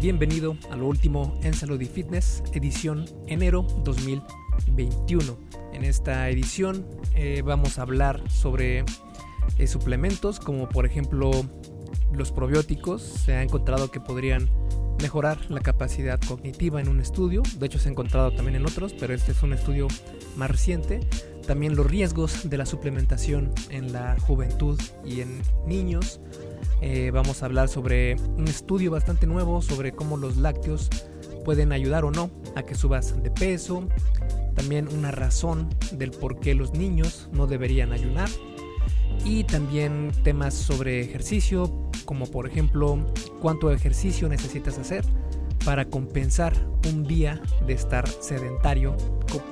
bienvenido a lo último en Salud y Fitness, edición enero 2021. En esta edición eh, vamos a hablar sobre eh, suplementos como por ejemplo los probióticos. Se ha encontrado que podrían mejorar la capacidad cognitiva en un estudio. De hecho se ha encontrado también en otros, pero este es un estudio más reciente. También los riesgos de la suplementación en la juventud y en niños. Eh, vamos a hablar sobre un estudio bastante nuevo sobre cómo los lácteos pueden ayudar o no a que subas de peso. También una razón del por qué los niños no deberían ayunar. Y también temas sobre ejercicio, como por ejemplo cuánto ejercicio necesitas hacer para compensar un día de estar sedentario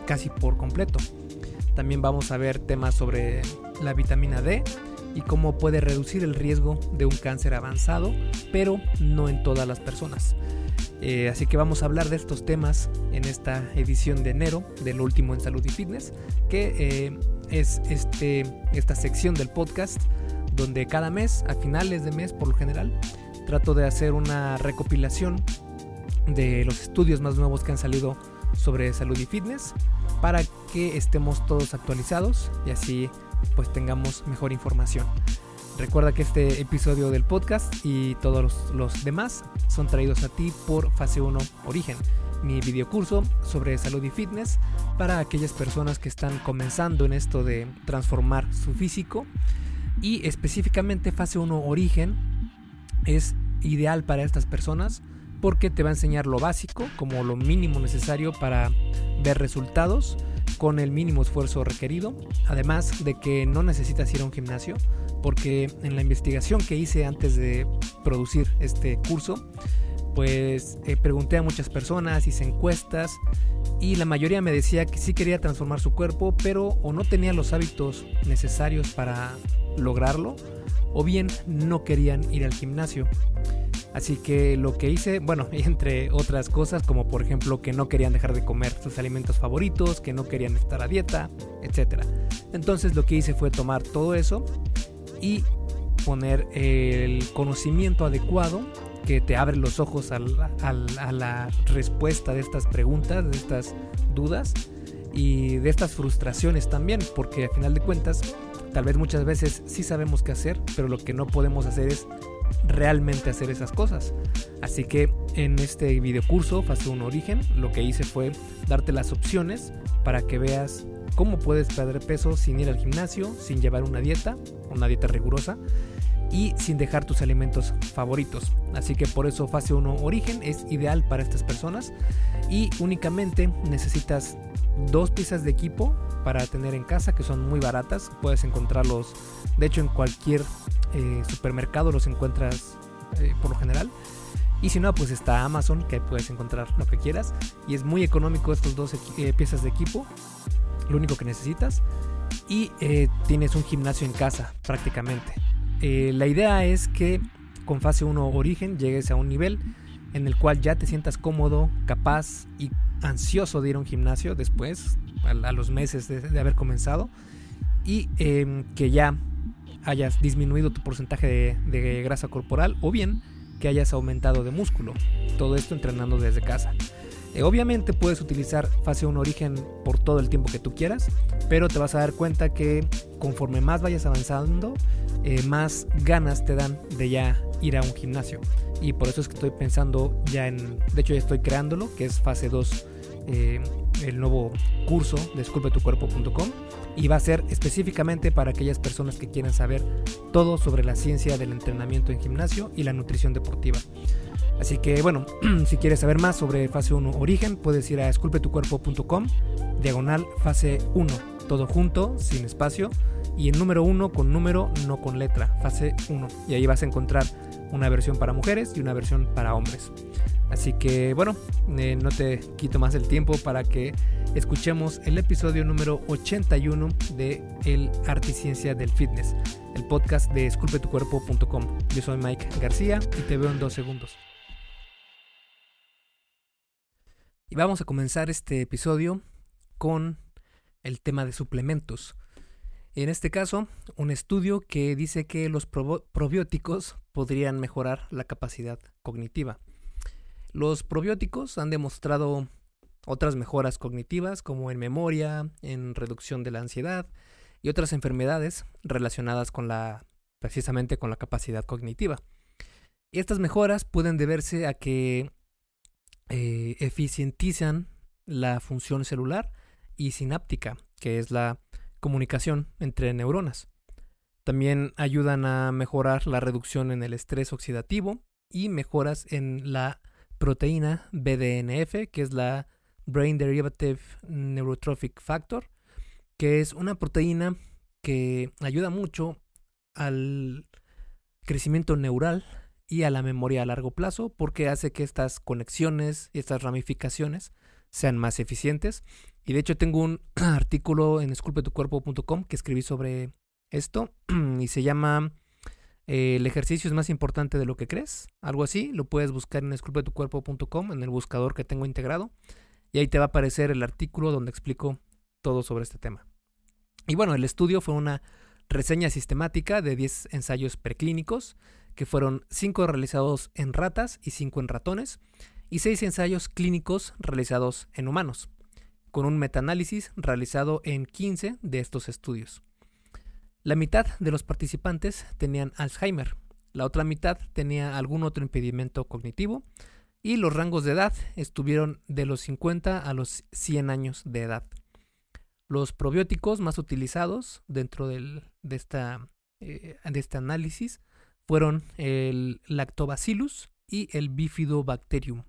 casi por completo. También vamos a ver temas sobre la vitamina D y cómo puede reducir el riesgo de un cáncer avanzado, pero no en todas las personas. Eh, así que vamos a hablar de estos temas en esta edición de enero del último en salud y fitness, que eh, es este, esta sección del podcast donde cada mes, a finales de mes por lo general, trato de hacer una recopilación de los estudios más nuevos que han salido sobre salud y fitness para que estemos todos actualizados y así pues tengamos mejor información. Recuerda que este episodio del podcast y todos los, demás son traídos a ti por Fase 1 Origen, mi videocurso sobre salud y fitness para aquellas personas que están comenzando en esto de transformar su físico. Y específicamente Fase 1 Origen es ideal para estas personas porque te va a enseñar lo básico, como lo mínimo necesario para ver resultados con el mínimo esfuerzo requerido, además de que no necesitas ir a un gimnasio, porque en la investigación que hice antes de producir este curso, pues eh, pregunté a muchas personas, hice encuestas y la mayoría me decía que sí quería transformar su cuerpo, pero o no tenía los hábitos necesarios para lograrlo, o bien no querían ir al gimnasio. Así que lo que hice, bueno, entre otras cosas, como por ejemplo que no querían dejar de comer sus alimentos favoritos, que no querían estar a dieta, etc. Entonces lo que hice fue tomar todo eso y poner el conocimiento adecuado que te abre los ojos a la, respuesta de estas preguntas, de estas dudas y de estas frustraciones también, porque al final de cuentas, tal vez muchas veces sí sabemos qué hacer, pero lo que no podemos hacer es realmente hacer esas cosas. Así que en este video curso, fase 1 origen, lo que hice fue darte las opciones para que veas cómo puedes perder peso sin ir al gimnasio, sin llevar una dieta, una dieta rigurosa y sin dejar tus alimentos favoritos. Así que por eso fase 1 origen es ideal para estas personas y únicamente necesitas dos piezas de equipo para tener en casa que son muy baratas. Puedes encontrarlos, de hecho, en cualquier eh, supermercado los encuentras eh, por lo general. Y si no, pues está Amazon, que puedes encontrar lo que quieras. Y es muy económico estos dos eh, piezas de equipo. Lo único que necesitas. Y tienes un gimnasio en casa, prácticamente. la idea es que con fase 1 origen llegues a un nivel en el cual ya te sientas cómodo, capaz y ansioso de ir a un gimnasio después, a, los meses de, haber comenzado. Y em, que ya hayas disminuido tu porcentaje de, grasa corporal o bien que hayas aumentado de músculo. Todo esto entrenando desde casa. Eh, obviamente puedes utilizar fase 1 origen por todo el tiempo que tú quieras, pero te vas a dar cuenta que conforme más vayas avanzando, eh, más ganas te dan de ya ir a un gimnasio. Y por eso es que estoy pensando ya en, de hecho ya estoy creándolo, que es fase 2, eh, el nuevo curso de esculpetucuerpo.com y va a ser específicamente para aquellas personas que quieran saber todo sobre la ciencia del entrenamiento en gimnasio y la nutrición deportiva. Así que bueno, si quieres saber más sobre fase 1 origen, puedes ir a esculpetucuerpo.com, diagonal fase 1, todo junto, sin espacio, y el número 1 con número, no con letra, fase 1. Y ahí vas a encontrar una versión para mujeres y una versión para hombres. Así que bueno, eh, no te quito más el tiempo para que escuchemos el episodio número 81 de El Arte y Ciencia del Fitness, el podcast de esculpetucuerpo.com. Yo soy Mike García y te veo en dos segundos. Y vamos a comenzar este episodio con el tema de suplementos. En este caso, un estudio que dice que los probióticos podrían mejorar la capacidad cognitiva. Los probióticos han demostrado otras mejoras cognitivas como en memoria, en reducción de la ansiedad y otras enfermedades relacionadas con la precisamente con la capacidad cognitiva. Estas mejoras pueden deberse a que eh, eficientizan la función celular y sináptica, que es la comunicación entre neuronas. También ayudan a mejorar la reducción en el estrés oxidativo y mejoras en la proteína BDNF, que es la Brain Derivative Neurotrophic Factor, que es una proteína que ayuda mucho al crecimiento neural y a la memoria a largo plazo porque hace que estas conexiones y estas ramificaciones sean más eficientes. Y de hecho tengo un artículo en esculpetucuerpo.com que escribí sobre esto y se llama eh, El ejercicio es más importante de lo que crees, algo así. Lo puedes buscar en esculpetucuerpo.com en el buscador que tengo integrado y ahí te va a aparecer el artículo donde explico todo sobre este tema. Y bueno, el estudio fue una reseña sistemática de 10 ensayos preclínicos, que fueron 5 realizados en ratas y 5 en ratones, y 6 ensayos clínicos realizados en humanos, con un metaanálisis realizado en 15 de estos estudios. La mitad de los participantes tenían Alzheimer, la otra mitad tenía algún otro impedimento cognitivo, y los rangos de edad estuvieron de los 50 a los 100 años de edad. Los probióticos más utilizados dentro de, esta, eh, de este análisis fueron el Lactobacillus y el Bifidobacterium.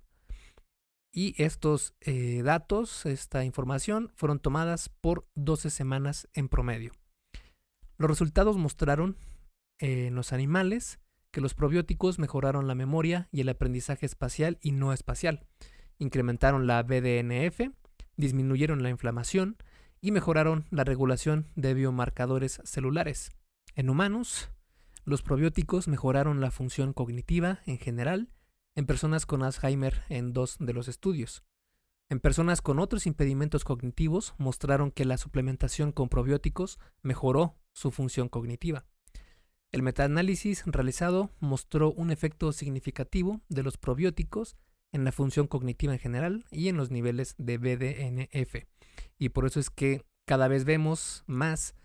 Y estos eh, datos, esta información, fueron tomadas por 12 semanas en promedio. Los resultados mostraron en los animales que los probióticos mejoraron la memoria y el aprendizaje espacial y no espacial, incrementaron la BDNF, disminuyeron la inflamación, y mejoraron la regulación de biomarcadores celulares. En humanos, los probióticos mejoraron la función cognitiva en general en personas con Alzheimer en dos de los estudios. En personas con otros impedimentos cognitivos mostraron que la suplementación con probióticos mejoró su función cognitiva. El metaanálisis realizado mostró un efecto significativo de los probióticos en la función cognitiva en general y en los niveles de BDNF. Y por eso es que cada vez vemos más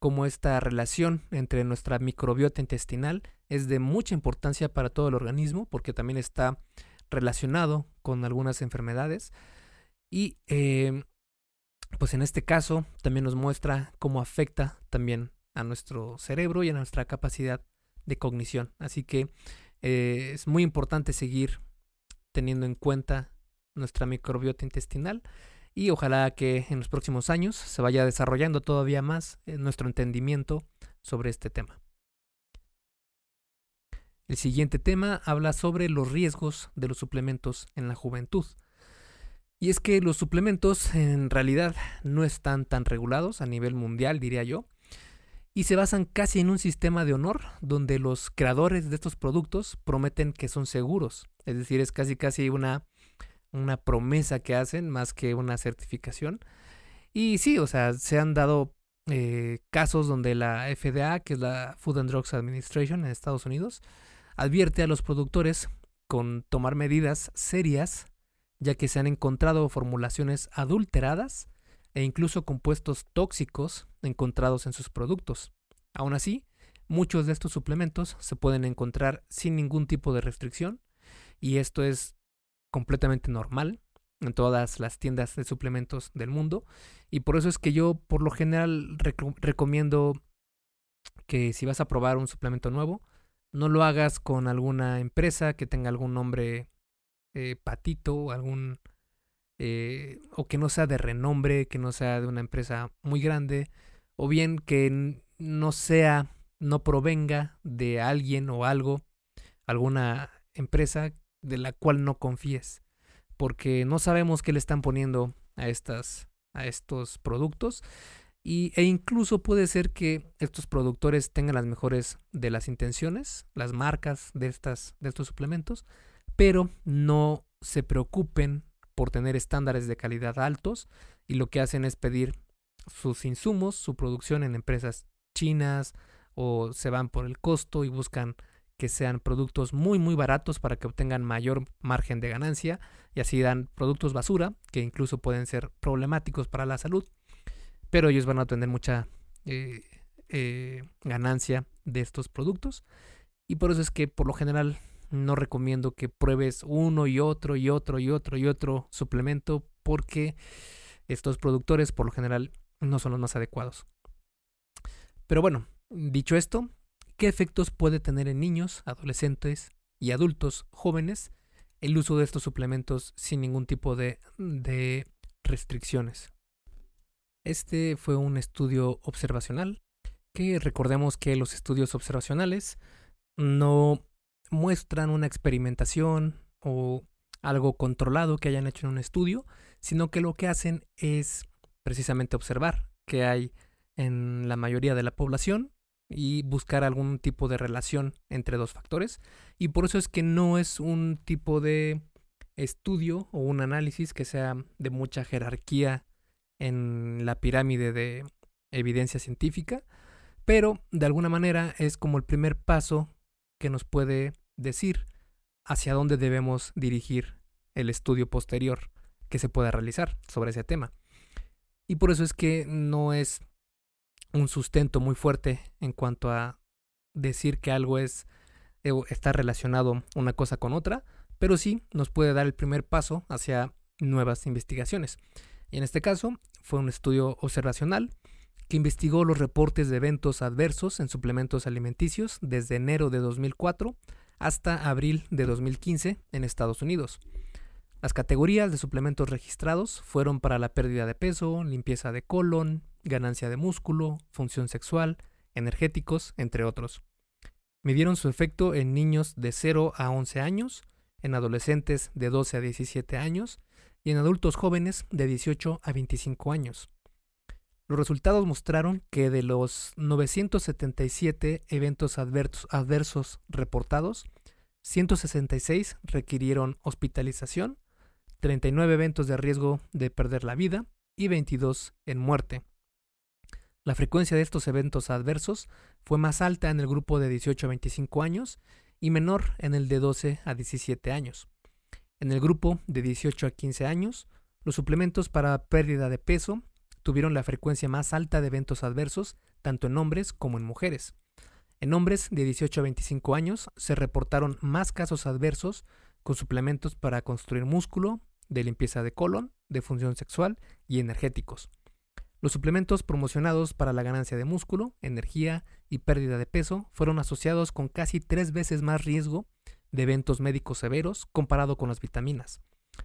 cómo esta relación entre nuestra microbiota intestinal es de mucha importancia para todo el organismo, porque también está relacionado con algunas enfermedades. Y em, pues en este caso también nos muestra cómo afecta también a nuestro cerebro y a nuestra capacidad de cognición. Así que eh, es muy importante seguir teniendo en cuenta nuestra microbiota intestinal y ojalá que en los próximos años se vaya desarrollando todavía más eh, nuestro entendimiento sobre este tema. El siguiente tema habla sobre los riesgos de los suplementos en la juventud. Y es que los suplementos en realidad no están tan regulados a nivel mundial, diría yo, y se basan casi en un sistema de honor donde los creadores de estos productos prometen que son seguros. Es decir, es casi casi una una promesa que hacen más que una certificación. Y sí, o sea, se han dado eh, casos donde la FDA, que es la Food and Drugs Administration en Estados Unidos, advierte a los productores con tomar medidas serias, ya que se han encontrado formulaciones adulteradas e incluso compuestos tóxicos encontrados en sus productos. Aún así, muchos de estos suplementos se pueden encontrar sin ningún tipo de restricción, y esto es completamente normal en todas las tiendas de suplementos del mundo. Y por eso es que yo por lo general recomiendo que si vas a probar un suplemento nuevo, no lo hagas con alguna empresa que tenga algún nombre eh, patito, algún... Eh, o que no sea de renombre, que no sea de una empresa muy grande, o bien que no sea, no provenga de alguien o algo, alguna empresa de la cual no confíes, porque no sabemos qué le están poniendo a estas a estos productos y, e incluso puede ser que estos productores tengan las mejores de las intenciones, las marcas de estas de estos suplementos, pero no se preocupen por tener estándares de calidad altos y lo que hacen es pedir sus insumos, su producción en empresas chinas o se van por el costo y buscan que sean productos muy muy baratos para que obtengan mayor margen de ganancia y así dan productos basura que incluso pueden ser problemáticos para la salud, pero ellos van a tener mucha eh, eh, ganancia de estos productos. Y por eso es que por lo general no recomiendo que pruebes uno y otro y otro y otro y otro suplemento porque estos productores por lo general no son los más adecuados. Pero bueno, dicho esto, ¿qué efectos puede tener en niños, adolescentes y adultos jóvenes el uso de estos suplementos sin ningún tipo de, de restricciones? Este fue un estudio observacional, que recordemos que los estudios observacionales no muestran una experimentación o algo controlado que hayan hecho en un estudio, sino que lo que hacen es precisamente observar qué hay en la mayoría de la población y buscar algún tipo de relación entre dos factores. Y por eso es que no es un tipo de estudio o un análisis que sea de mucha jerarquía en la pirámide de evidencia científica, pero de alguna manera es como el primer paso que nos puede decir hacia dónde debemos dirigir el estudio posterior que se pueda realizar sobre ese tema. Y por eso es que no es un sustento muy fuerte en cuanto a decir que algo es eh, está relacionado una cosa con otra, pero sí nos puede dar el primer paso hacia nuevas investigaciones. Y en este caso fue un estudio observacional que investigó los reportes de eventos adversos en suplementos alimenticios desde enero de 2004 hasta abril de 2015 en Estados Unidos. Las categorías de suplementos registrados fueron para la pérdida de peso, limpieza de colon, ganancia de músculo, función sexual, energéticos, entre otros. Midieron su efecto en niños de 0 a 11 años, en adolescentes de 12 a 17 años y en adultos jóvenes de 18 a 25 años. Los resultados mostraron que de los 977 eventos adversos reportados, 166 requirieron hospitalización, 39 eventos de riesgo de perder la vida y 22 en muerte. La frecuencia de estos eventos adversos fue más alta en el grupo de 18 a 25 años y menor en el de 12 a 17 años. En el grupo de 18 a 15 años, los suplementos para pérdida de peso tuvieron la frecuencia más alta de eventos adversos tanto en hombres como en mujeres. En hombres de 18 a 25 años se reportaron más casos adversos con suplementos para construir músculo, de limpieza de colon, de función sexual y energéticos. Los suplementos promocionados para la ganancia de músculo, energía y pérdida de peso fueron asociados con casi tres veces más riesgo de eventos médicos severos comparado con las vitaminas.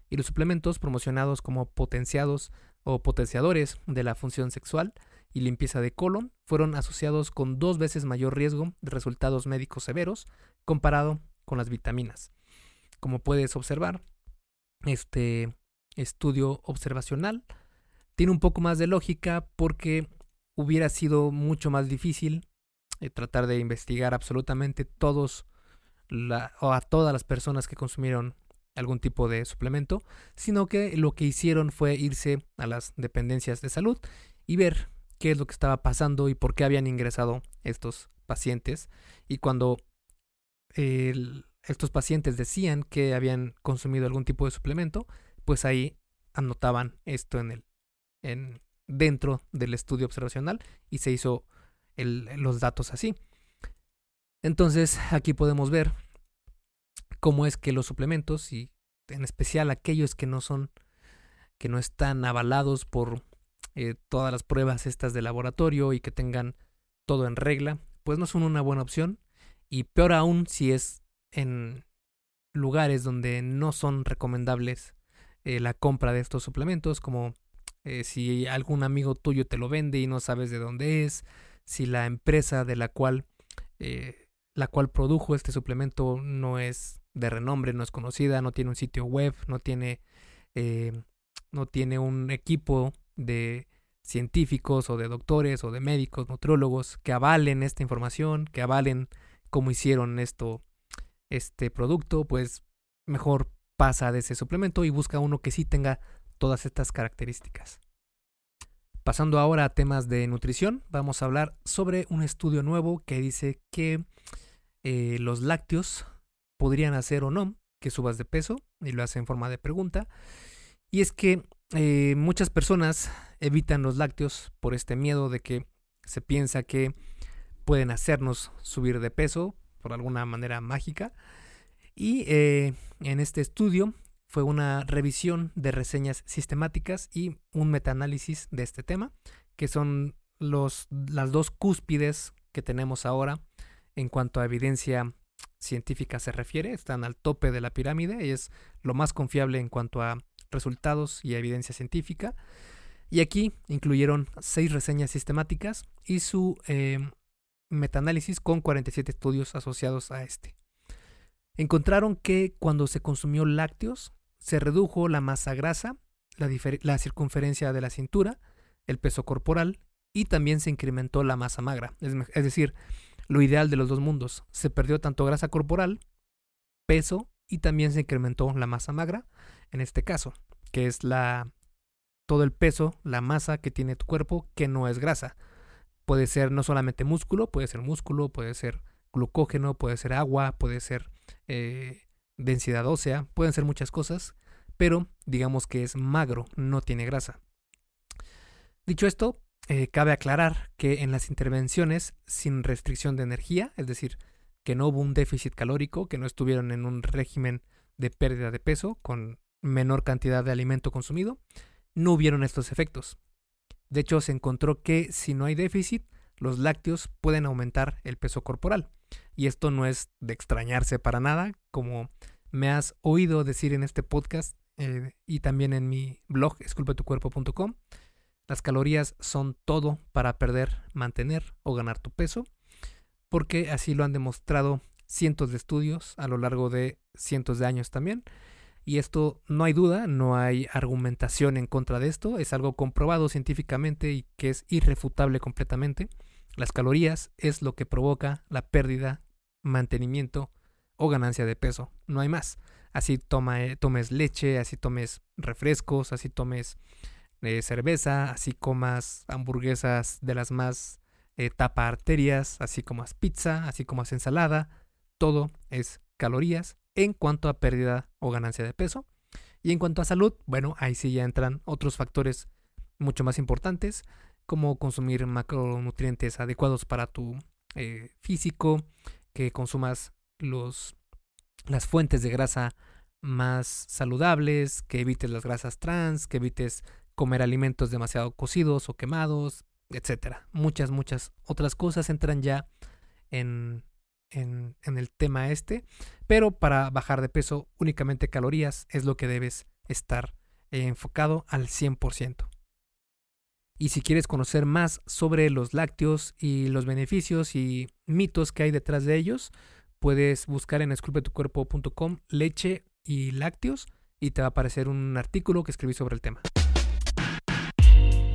Y los suplementos promocionados como potenciados o potenciadores de la función sexual y limpieza de colon fueron asociados con dos veces mayor riesgo de resultados médicos severos comparado con las vitaminas. Como puedes observar, este estudio observacional tiene un poco más de lógica porque hubiera sido mucho más difícil eh, tratar de investigar absolutamente todos a todas las personas que consumieron algún tipo de suplemento, sino que lo que hicieron fue irse a las dependencias de salud y ver qué es lo que estaba pasando y por qué habían ingresado estos pacientes. Y cuando estos pacientes decían que habían consumido algún tipo de suplemento, pues ahí anotaban esto en el en, dentro del estudio observacional y se hizo los datos así. Entonces aquí podemos ver cómo es que los suplementos y en especial aquellos que no son que no están avalados por eh, todas las pruebas estas de laboratorio y que tengan todo en regla, pues no son una buena opción. Y peor aún si es en lugares donde no son recomendables eh, la compra de estos suplementos, como eh, si algún amigo tuyo te lo vende y no sabes de dónde es, si la empresa de la cual la cual produjo este suplemento no es de renombre, no es conocida, no tiene un sitio web, no tiene, eh, no tiene un equipo de científicos o de doctores o de médicos, nutriólogos que avalen esta información, que avalen cómo hicieron esto, este producto, pues mejor pasa de ese suplemento y busca uno que sí tenga todas estas características. Pasando ahora a temas de nutrición, vamos a hablar sobre un estudio nuevo que dice que eh, los lácteos podrían hacer o no que subas de peso, y lo hace en forma de pregunta. Y es que eh, muchas personas evitan los lácteos por este miedo de que se piensa que pueden hacernos subir de peso por alguna manera mágica. Y eh, en este estudio fue una revisión de reseñas sistemáticas y un metaanálisis de este tema, que son los, las dos cúspides que tenemos ahora en cuanto a evidencia científica se refiere, están al tope de la pirámide y es lo más confiable en cuanto a resultados y evidencia científica. Y aquí incluyeron seis reseñas sistemáticas y su eh, metaanálisis con 47 estudios asociados a este. Encontraron que cuando se consumió lácteos, se redujo la masa grasa, la, circunferencia de la cintura, el peso corporal y también se incrementó la masa magra. Es decir, lo ideal de los dos mundos. Se perdió tanto grasa corporal, peso y también se incrementó la masa magra, en este caso, que es la todo el peso, la masa que tiene tu cuerpo que no es grasa. Puede ser no solamente músculo, puede ser músculo, puede ser glucógeno, puede ser agua, puede ser eh, densidad ósea, pueden ser muchas cosas, pero digamos que es magro, no tiene grasa. Dicho esto, eh, cabe aclarar que en las intervenciones sin restricción de energía, es decir, que no hubo un déficit calórico, que no estuvieron en un régimen de pérdida de peso con menor cantidad de alimento consumido, no hubieron estos efectos. De hecho, se encontró que si no hay déficit, los lácteos pueden aumentar el peso corporal. Y esto no es de extrañarse para nada, como me has oído decir en este podcast eh, y también en mi blog esculpetucuerpo.com. Las calorías son todo para perder, mantener o ganar tu peso, porque así lo han demostrado cientos de estudios a lo largo de cientos de años también. Y esto no hay duda, no hay argumentación en contra de esto, es algo comprobado científicamente y que es irrefutable completamente. Las calorías es lo que provoca la pérdida, mantenimiento o ganancia de peso, no hay más. Así toma, eh, tomes leche, así tomes refrescos, así tomes cerveza, así comas hamburguesas de las más eh, tapa arterias, así como pizza, así como ensalada, todo es calorías en cuanto a pérdida o ganancia de peso. Y en cuanto a salud, bueno, ahí sí ya entran otros factores mucho más importantes, como consumir macronutrientes adecuados para tu eh, físico, que consumas los, las fuentes de grasa más saludables, que evites las grasas trans, que evites comer alimentos demasiado cocidos o quemados, etcétera. Muchas, muchas otras cosas entran ya en, en, el tema este, pero para bajar de peso únicamente calorías es lo que debes estar enfocado al 100%. Y si quieres conocer más sobre los lácteos y los beneficios y mitos que hay detrás de ellos, puedes buscar en esculpetucuerpo.com leche y lácteos y te va a aparecer un artículo que escribí sobre el tema.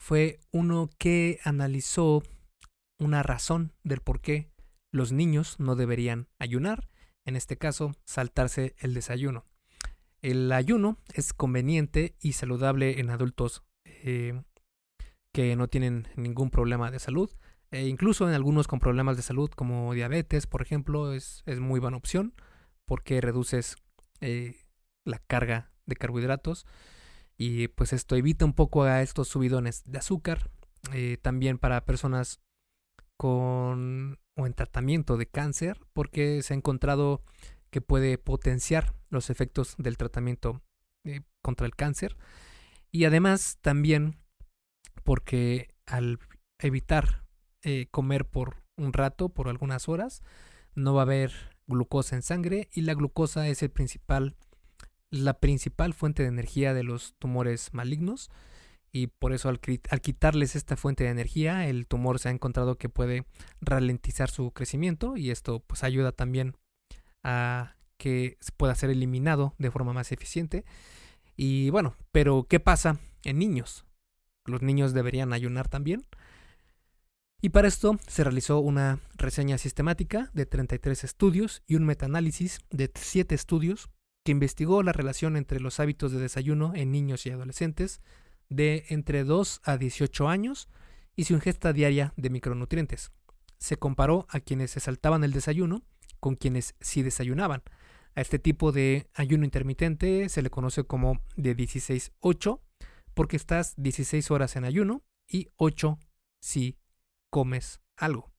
fue uno que analizó una razón del por qué los niños no deberían ayunar, en este caso saltarse el desayuno. El ayuno es conveniente y saludable en adultos eh, que no tienen ningún problema de salud, e incluso en algunos con problemas de salud como diabetes, por ejemplo, es, muy buena opción porque reduces eh, la carga de carbohidratos y pues esto evita un poco a estos subidones de azúcar. Eh, también para personas con o en tratamiento de cáncer porque se ha encontrado que puede potenciar los efectos del tratamiento eh, contra el cáncer. Y además también porque al evitar eh, comer por un rato, por algunas horas, no va a haber glucosa en sangre y la glucosa es el principal, la principal fuente de energía de los tumores malignos y por eso al, quitarles esta fuente de energía el tumor se ha encontrado que puede ralentizar su crecimiento y esto pues ayuda también a que pueda ser eliminado de forma más eficiente. Y bueno pero qué pasa en niños los niños deberían ayunar también. Y para esto se realizó una reseña sistemática de 33 estudios y un metaanálisis de 7 estudios investigó la relación entre los hábitos de desayuno en niños y adolescentes de entre 2 a 18 años y su ingesta diaria de micronutrientes. Se comparó a quienes se saltaban el desayuno con quienes sí desayunaban. A este tipo de ayuno intermitente se le conoce como de 16-8 porque estás 16 horas en ayuno y 8 si comes algo.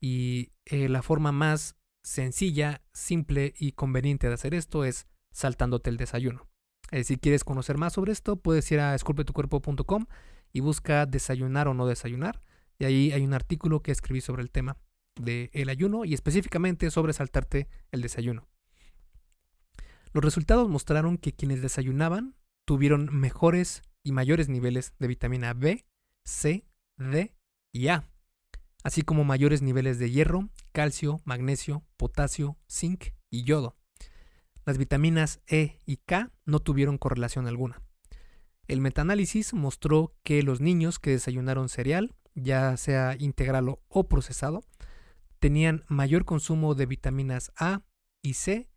Y eh, la forma más sencilla, simple y conveniente de hacer esto es saltándote el desayuno. Eh, si quieres conocer más sobre esto, puedes ir a esculpetucuerpo.com y busca desayunar o no desayunar. Y ahí hay un artículo que escribí sobre el tema del el ayuno y específicamente sobre saltarte el desayuno. Los resultados mostraron que quienes desayunaban tuvieron mejores y mayores niveles de vitamina B, C, D y A, así como mayores niveles de hierro, calcio, magnesio, potasio, zinc y yodo. Las vitaminas E y K no tuvieron correlación alguna. El metaanálisis mostró que los niños que desayunaron cereal, ya sea integral o procesado, tenían mayor consumo de vitaminas A y C,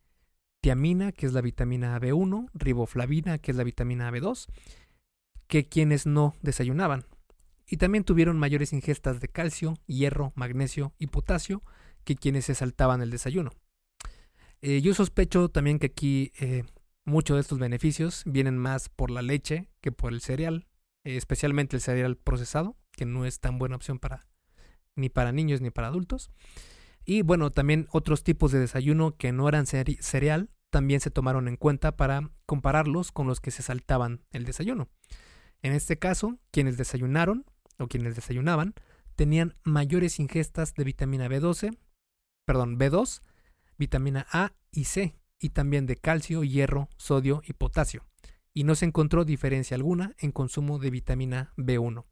tiamina, que es la vitamina B1, riboflavina, que es la vitamina B2, que quienes no desayunaban. Y también tuvieron mayores ingestas de calcio, hierro, magnesio y potasio que quienes se saltaban el desayuno. Eh, yo sospecho también que aquí eh, muchos de estos beneficios vienen más por la leche que por el cereal, eh, especialmente el cereal procesado, que no es tan buena opción para ni para niños ni para adultos. Y bueno, también otros tipos de desayuno que no eran cereal también se tomaron en cuenta para compararlos con los que se saltaban el desayuno. En este caso, quienes desayunaron o quienes desayunaban tenían mayores ingestas de vitamina B12, perdón, B2 vitamina A y C, y también de calcio, hierro, sodio y potasio, y no se encontró diferencia alguna en consumo de vitamina B1.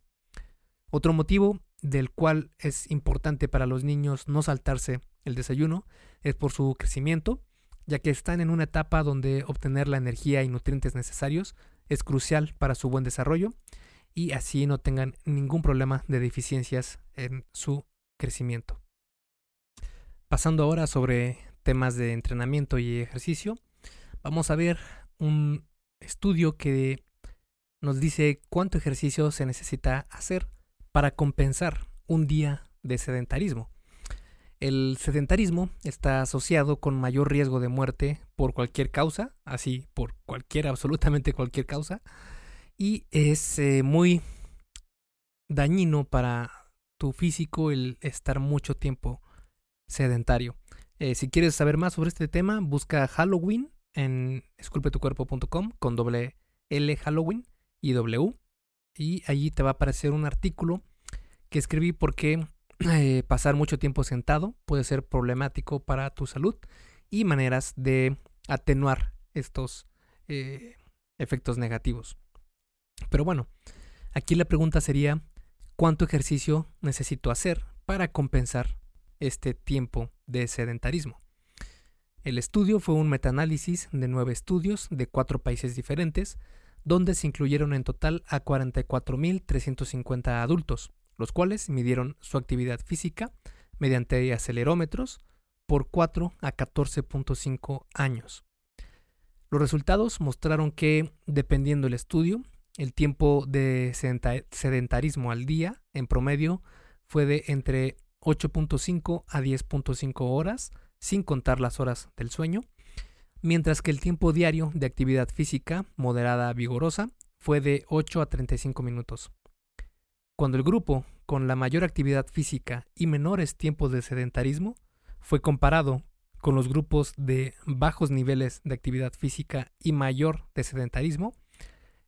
Otro motivo del cual es importante para los niños no saltarse el desayuno es por su crecimiento, ya que están en una etapa donde obtener la energía y nutrientes necesarios es crucial para su buen desarrollo y así no tengan ningún problema de deficiencias en su crecimiento. Pasando ahora sobre temas de entrenamiento y ejercicio, vamos a ver un estudio que nos dice cuánto ejercicio se necesita hacer para compensar un día de sedentarismo. El sedentarismo está asociado con mayor riesgo de muerte por cualquier causa, así por cualquier, absolutamente cualquier causa, y es eh, muy dañino para tu físico el estar mucho tiempo sedentario. Eh, si quieres saber más sobre este tema, busca Halloween en esculpetucuerpo.com con doble L Halloween y W. Y allí te va a aparecer un artículo que escribí porque eh, pasar mucho tiempo sentado puede ser problemático para tu salud y maneras de atenuar estos eh, efectos negativos. Pero bueno, aquí la pregunta sería, ¿cuánto ejercicio necesito hacer para compensar este tiempo de sedentarismo. El estudio fue un metaanálisis de nueve estudios de cuatro países diferentes, donde se incluyeron en total a 44.350 adultos, los cuales midieron su actividad física mediante acelerómetros por 4 a 14.5 años. Los resultados mostraron que, dependiendo del estudio, el tiempo de sedentarismo al día, en promedio, fue de entre 8.5 a 10.5 horas, sin contar las horas del sueño, mientras que el tiempo diario de actividad física moderada vigorosa fue de 8 a 35 minutos. Cuando el grupo con la mayor actividad física y menores tiempos de sedentarismo fue comparado con los grupos de bajos niveles de actividad física y mayor de sedentarismo,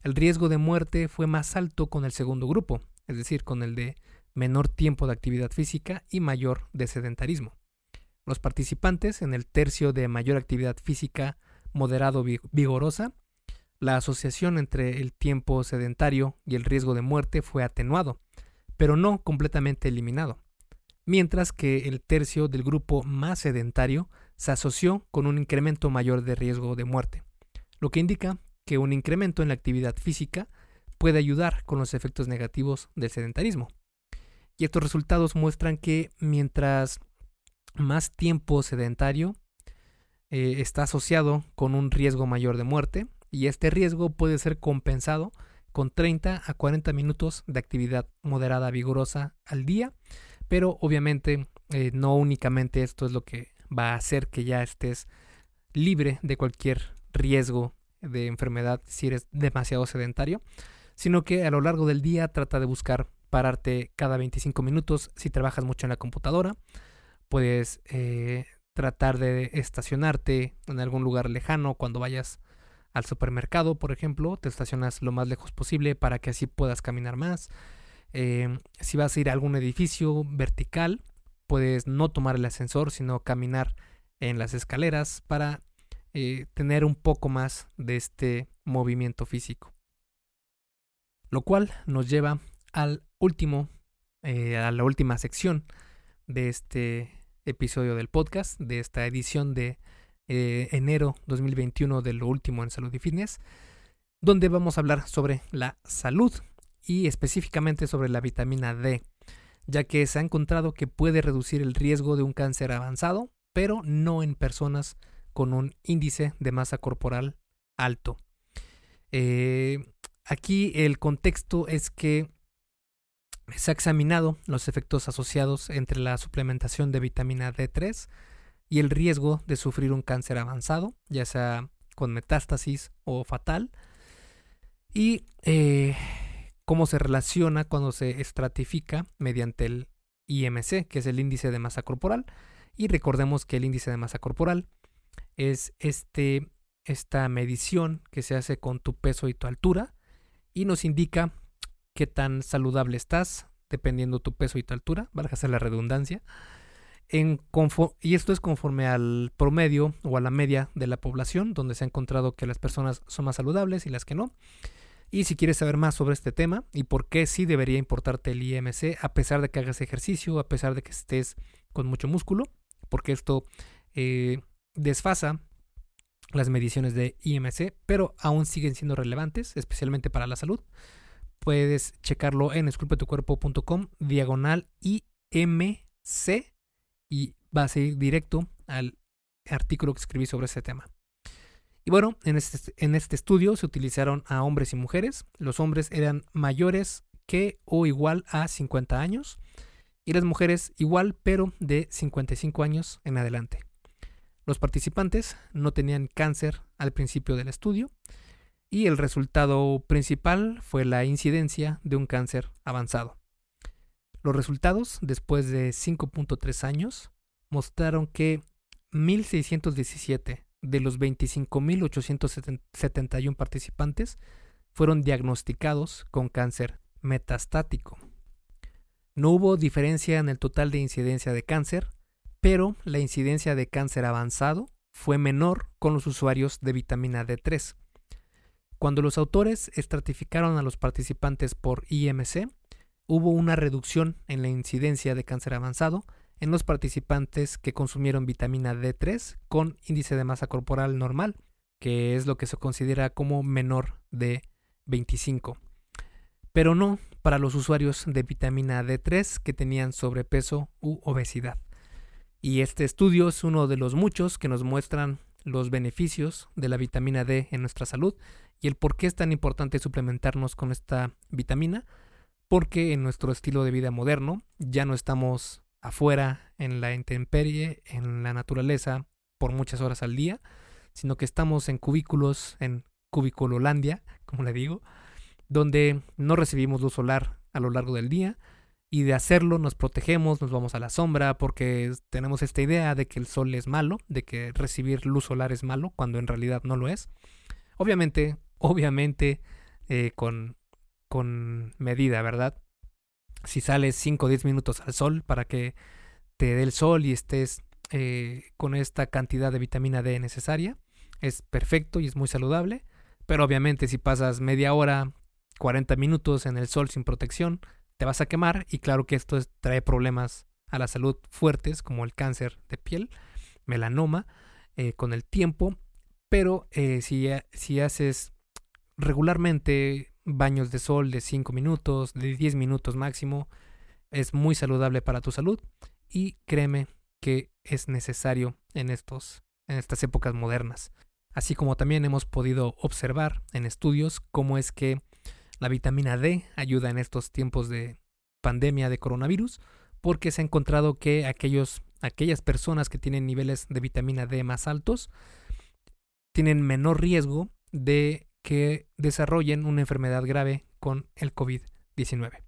el riesgo de muerte fue más alto con el segundo grupo, es decir, con el de menor tiempo de actividad física y mayor de sedentarismo. Los participantes en el tercio de mayor actividad física moderado vigorosa, la asociación entre el tiempo sedentario y el riesgo de muerte fue atenuado, pero no completamente eliminado, mientras que el tercio del grupo más sedentario se asoció con un incremento mayor de riesgo de muerte, lo que indica que un incremento en la actividad física puede ayudar con los efectos negativos del sedentarismo. Y estos resultados muestran que mientras más tiempo sedentario eh, está asociado con un riesgo mayor de muerte y este riesgo puede ser compensado con 30 a 40 minutos de actividad moderada vigorosa al día, pero obviamente eh, no únicamente esto es lo que va a hacer que ya estés libre de cualquier riesgo de enfermedad si eres demasiado sedentario, sino que a lo largo del día trata de buscar pararte cada 25 minutos si trabajas mucho en la computadora. Puedes eh, tratar de estacionarte en algún lugar lejano cuando vayas al supermercado, por ejemplo, te estacionas lo más lejos posible para que así puedas caminar más. Eh, si vas a ir a algún edificio vertical, puedes no tomar el ascensor, sino caminar en las escaleras para eh, tener un poco más de este movimiento físico. Lo cual nos lleva al último, eh, a la última sección de este episodio del podcast, de esta edición de eh, enero 2021 de lo último en salud y fitness, donde vamos a hablar sobre la salud y específicamente sobre la vitamina D, ya que se ha encontrado que puede reducir el riesgo de un cáncer avanzado, pero no en personas con un índice de masa corporal alto. Eh, aquí el contexto es que se ha examinado los efectos asociados entre la suplementación de vitamina D3 y el riesgo de sufrir un cáncer avanzado, ya sea con metástasis o fatal, y eh, cómo se relaciona cuando se estratifica mediante el IMC, que es el índice de masa corporal. Y recordemos que el índice de masa corporal es este, esta medición que se hace con tu peso y tu altura y nos indica qué tan saludable estás dependiendo tu peso y tu altura, valga la redundancia. Y esto es conforme al promedio o a la media de la población, donde se ha encontrado que las personas son más saludables y las que no. Y si quieres saber más sobre este tema y por qué sí debería importarte el IMC, a pesar de que hagas ejercicio, a pesar de que estés con mucho músculo, porque esto eh, desfasa las mediciones de IMC, pero aún siguen siendo relevantes, especialmente para la salud. Puedes checarlo en esculpetucuerpo.com, diagonal IMC, y vas a ir directo al artículo que escribí sobre ese tema. Y bueno, en este, en este estudio se utilizaron a hombres y mujeres. Los hombres eran mayores que o igual a 50 años y las mujeres igual pero de 55 años en adelante. Los participantes no tenían cáncer al principio del estudio y el resultado principal fue la incidencia de un cáncer avanzado. Los resultados, después de 5.3 años, mostraron que 1.617 de los 25.871 participantes fueron diagnosticados con cáncer metastático. No hubo diferencia en el total de incidencia de cáncer, pero la incidencia de cáncer avanzado fue menor con los usuarios de vitamina D3. Cuando los autores estratificaron a los participantes por IMC, hubo una reducción en la incidencia de cáncer avanzado en los participantes que consumieron vitamina D3 con índice de masa corporal normal, que es lo que se considera como menor de 25. Pero no para los usuarios de vitamina D3 que tenían sobrepeso u obesidad. Y este estudio es uno de los muchos que nos muestran los beneficios de la vitamina D en nuestra salud y el por qué es tan importante suplementarnos con esta vitamina, porque en nuestro estilo de vida moderno ya no estamos afuera en la intemperie, en la naturaleza por muchas horas al día, sino que estamos en cubículos, en cubiculolandia, como le digo, donde no recibimos luz solar a lo largo del día y de hacerlo nos protegemos, nos vamos a la sombra porque tenemos esta idea de que el sol es malo, de que recibir luz solar es malo cuando en realidad no lo es. Obviamente, obviamente eh, con, con medida, ¿verdad? Si sales 5 o 10 minutos al sol para que te dé el sol y estés eh, con esta cantidad de vitamina D necesaria, es perfecto y es muy saludable. Pero obviamente si pasas media hora, 40 minutos en el sol sin protección, te vas a quemar y claro que esto trae problemas a la salud fuertes como el cáncer de piel, melanoma, eh, con el tiempo. Pero eh, si, si haces regularmente baños de sol de 5 minutos, de 10 minutos máximo, es muy saludable para tu salud y créeme que es necesario en, estos, en estas épocas modernas. Así como también hemos podido observar en estudios cómo es que la vitamina D ayuda en estos tiempos de pandemia de coronavirus, porque se ha encontrado que aquellos, aquellas personas que tienen niveles de vitamina D más altos tienen menor riesgo de que desarrollen una enfermedad grave con el COVID-19.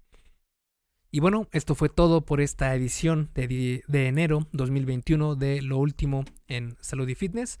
Y bueno, esto fue todo por esta edición de, de, enero 2021 de Lo Último en Salud y Fitness.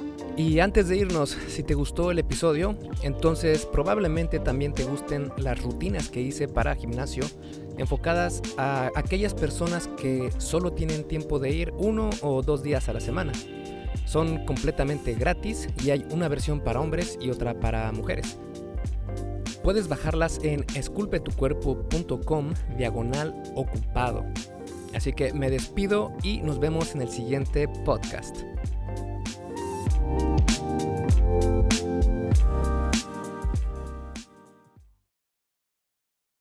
Y antes de irnos, si te gustó el episodio, entonces probablemente también te gusten las rutinas que hice para gimnasio enfocadas a aquellas personas que solo tienen tiempo de ir uno o dos días a la semana. Son completamente gratis y hay una versión para hombres y otra para mujeres. Puedes bajarlas en esculpetucuerpo.com diagonal ocupado. Así que me despido y nos vemos en el siguiente podcast. Thank you.